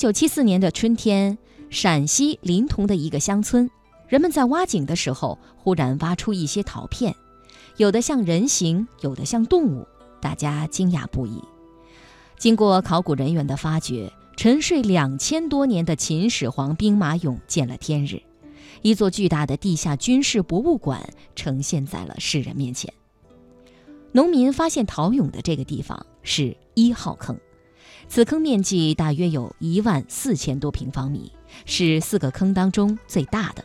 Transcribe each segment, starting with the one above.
九七四年的春天，陕西临潼的一个乡村，人们在挖井的时候，忽然挖出一些陶片，有的像人形，有的像动物，大家惊讶不已。经过考古人员的发掘，沉睡两千多年的秦始皇兵马俑见了天日，一座巨大的地下军事博物馆呈现在了世人面前。农民发现陶俑的这个地方是一号坑。此坑面积大约有一万四千多平方米，是四个坑当中最大的。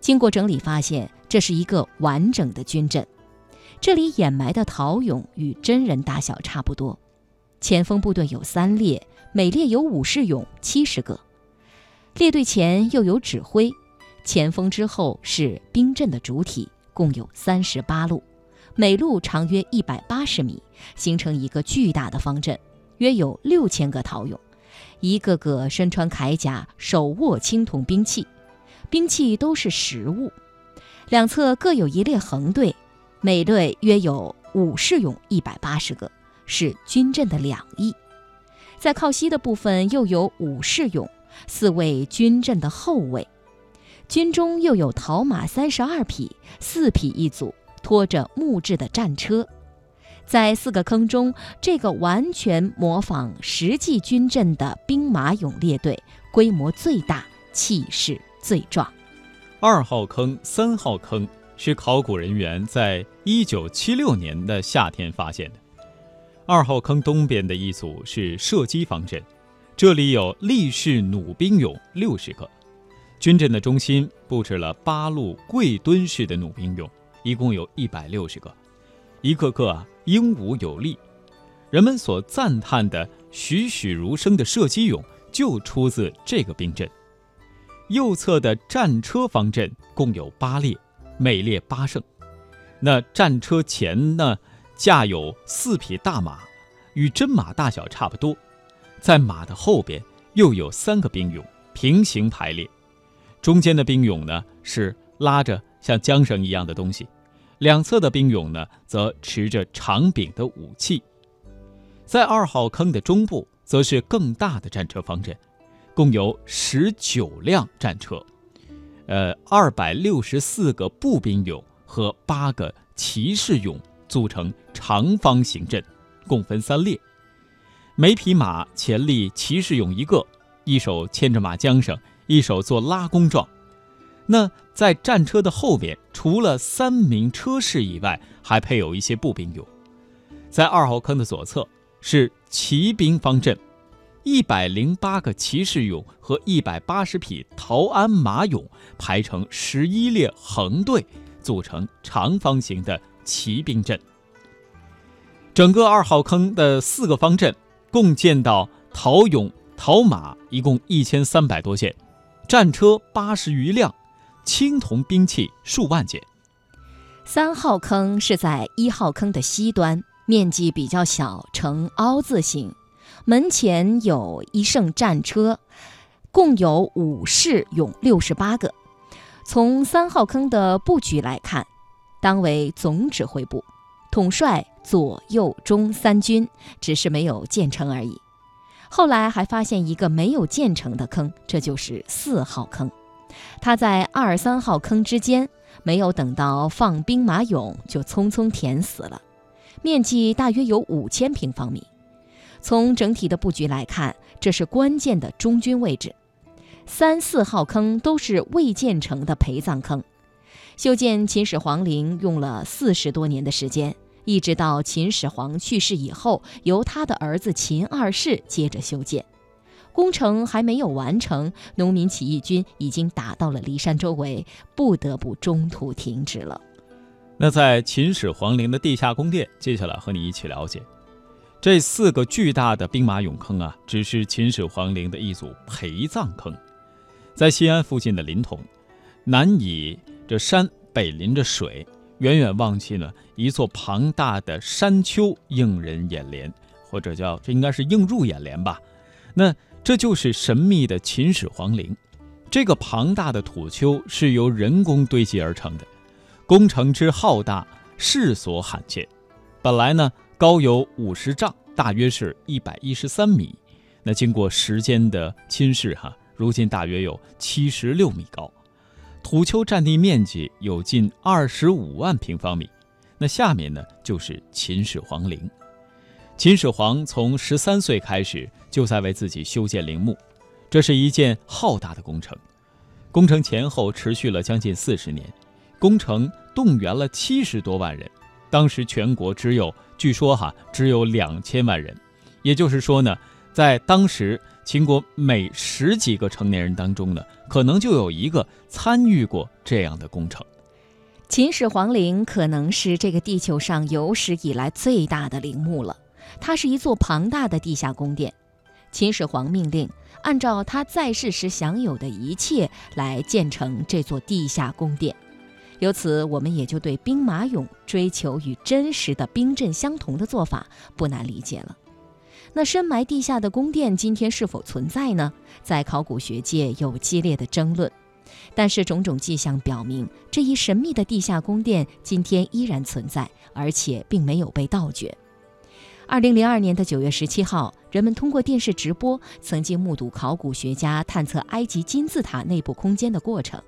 经过整理，发现这是一个完整的军阵。这里掩埋的陶俑与真人大小差不多。前锋部队有三列，每列有武士俑七十个。列队前又有指挥，前锋之后是兵阵的主体，共有三十八路，每路长约一百八十米，形成一个巨大的方阵。约有六千个陶俑，一个个身穿铠甲，手握青铜兵器，兵器都是实物。两侧各有一列横队，每队约有武士俑一百八十个，是军阵的两翼。在靠西的部分又有武士俑，四位军阵的后卫。军中又有陶马三十二匹，四匹一组，拖着木质的战车。在四个坑中，这个完全模仿实际军阵的兵马俑列队，规模最大，气势最壮。二号坑、三号坑是考古人员在一九七六年的夏天发现的。二号坑东边的一组是射击方阵，这里有立式弩兵俑六十个。军阵的中心布置了八路跪蹲式的弩兵俑，一共有一百六十个。一个个啊英武有力，人们所赞叹的栩栩如生的射击俑就出自这个兵阵。右侧的战车方阵共有八列，每列八胜。那战车前呢，架有四匹大马，与真马大小差不多。在马的后边又有三个兵俑平行排列，中间的兵俑呢是拉着像缰绳一样的东西。两侧的兵俑呢，则持着长柄的武器。在二号坑的中部，则是更大的战车方阵，共有十九辆战车，呃，二百六十四个步兵俑和八个骑士俑组成长方形阵，共分三列。每匹马前立骑士俑一个，一手牵着马缰绳，一手做拉弓状。那在战车的后边，除了三名车士以外，还配有一些步兵俑。在二号坑的左侧是骑兵方阵，一百零八个骑士俑和一百八十匹陶鞍马俑排成十一列横队，组成长方形的骑兵阵。整个二号坑的四个方阵共见到陶俑、陶马一共一千三百多件，战车八十余辆。青铜兵器数万件。三号坑是在一号坑的西端，面积比较小，呈凹字形。门前有一乘战车，共有武士俑六十八个。从三号坑的布局来看，当为总指挥部，统帅左右中三军，只是没有建成而已。后来还发现一个没有建成的坑，这就是四号坑。他在二三号坑之间，没有等到放兵马俑，就匆匆填死了。面积大约有五千平方米。从整体的布局来看，这是关键的中军位置。三四号坑都是未建成的陪葬坑。修建秦始皇陵用了四十多年的时间，一直到秦始皇去世以后，由他的儿子秦二世接着修建。工程还没有完成，农民起义军已经打到了骊山周围，不得不中途停止了。那在秦始皇陵的地下宫殿，接下来和你一起了解这四个巨大的兵马俑坑啊，只是秦始皇陵的一组陪葬坑。在西安附近的临潼，南倚着山，北临着水，远远望去呢，一座庞大的山丘映人眼帘，或者叫这应该是映入眼帘吧。那。这就是神秘的秦始皇陵，这个庞大的土丘是由人工堆积而成的，工程之浩大，世所罕见。本来呢，高有五十丈，大约是一百一十三米，那经过时间的侵蚀，哈，如今大约有七十六米高，土丘占地面积有近二十五万平方米。那下面呢，就是秦始皇陵。秦始皇从十三岁开始就在为自己修建陵墓，这是一件浩大的工程。工程前后持续了将近四十年，工程动员了七十多万人。当时全国只有，据说哈，只有两千万人。也就是说呢，在当时秦国每十几个成年人当中呢，可能就有一个参与过这样的工程。秦始皇陵可能是这个地球上有史以来最大的陵墓了。它是一座庞大的地下宫殿，秦始皇命令按照他在世时享有的一切来建成这座地下宫殿，由此我们也就对兵马俑追求与真实的兵阵相同的做法不难理解了。那深埋地下的宫殿今天是否存在呢？在考古学界有激烈的争论，但是种种迹象表明，这一神秘的地下宫殿今天依然存在，而且并没有被盗掘。二零零二年的九月十七号，人们通过电视直播，曾经目睹考古学家探测埃及金字塔内部空间的过程。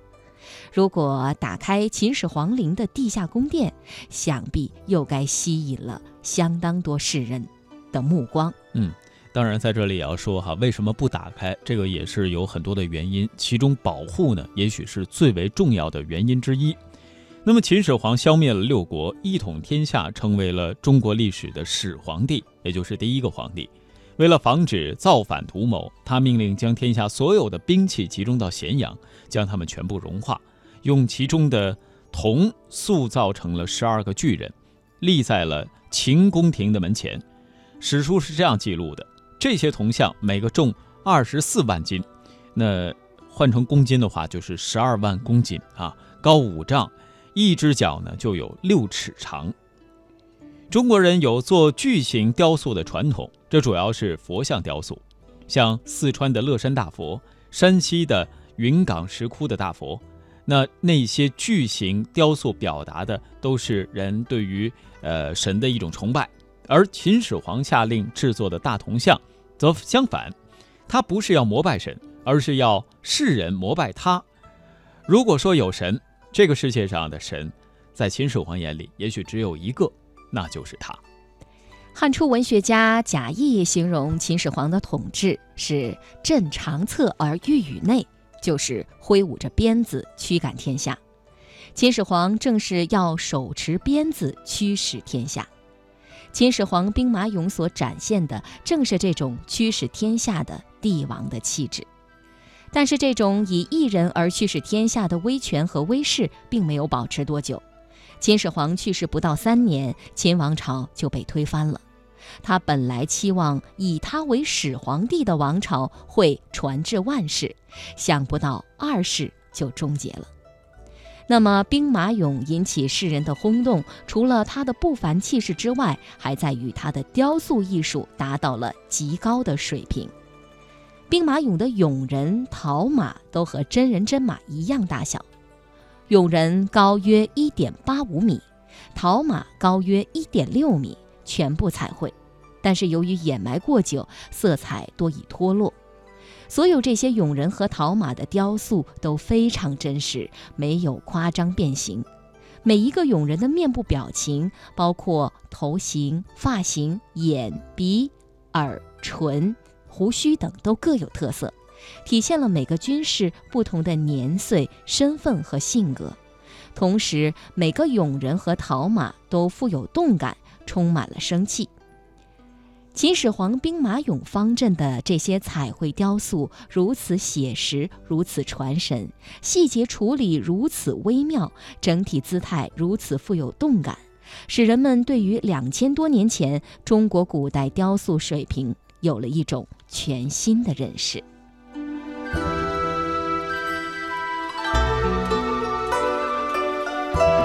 如果打开秦始皇陵的地下宫殿，想必又该吸引了相当多世人的目光。嗯，当然在这里也要说哈，为什么不打开？这个也是有很多的原因，其中保护呢，也许是最为重要的原因之一。那么秦始皇消灭了六国，一统天下，成为了中国历史的始皇帝，也就是第一个皇帝。为了防止造反图谋，他命令将天下所有的兵器集中到咸阳，将它们全部融化，用其中的铜塑造成了十二个巨人，立在了秦宫廷的门前。史书是这样记录的：这些铜像每个重二十四万斤，那换成公斤的话就是十二万公斤啊，高五丈。一只脚呢就有六尺长。中国人有做巨型雕塑的传统，这主要是佛像雕塑，像四川的乐山大佛、山西的云冈石窟的大佛，那那些巨型雕塑表达的都是人对于呃神的一种崇拜，而秦始皇下令制作的大铜像，则相反，他不是要膜拜神，而是要世人膜拜他。如果说有神。这个世界上的神，在秦始皇眼里，也许只有一个，那就是他。汉初文学家贾谊形容秦始皇的统治是“镇长策而御宇内”，就是挥舞着鞭子驱赶天下。秦始皇正是要手持鞭子驱使天下。秦始皇兵马俑所展现的，正是这种驱使天下的帝王的气质。但是，这种以一人而驱使天下的威权和威势，并没有保持多久。秦始皇去世不到三年，秦王朝就被推翻了。他本来期望以他为始皇帝的王朝会传至万世，想不到二世就终结了。那么，兵马俑引起世人的轰动，除了他的不凡气势之外，还在于他的雕塑艺术达到了极高的水平。兵马俑的俑人、陶马都和真人真马一样大小，俑人高约一点八五米，陶马高约一点六米，全部彩绘，但是由于掩埋过久，色彩多已脱落。所有这些俑人和陶马的雕塑都非常真实，没有夸张变形。每一个俑人的面部表情，包括头型、发型、眼、鼻、耳、唇。胡须等都各有特色，体现了每个军士不同的年岁、身份和性格。同时，每个俑人和陶马都富有动感，充满了生气。秦始皇兵马俑方阵的这些彩绘雕塑如此写实，如此传神，细节处理如此微妙，整体姿态如此富有动感，使人们对于两千多年前中国古代雕塑水平有了一种。全新的认识。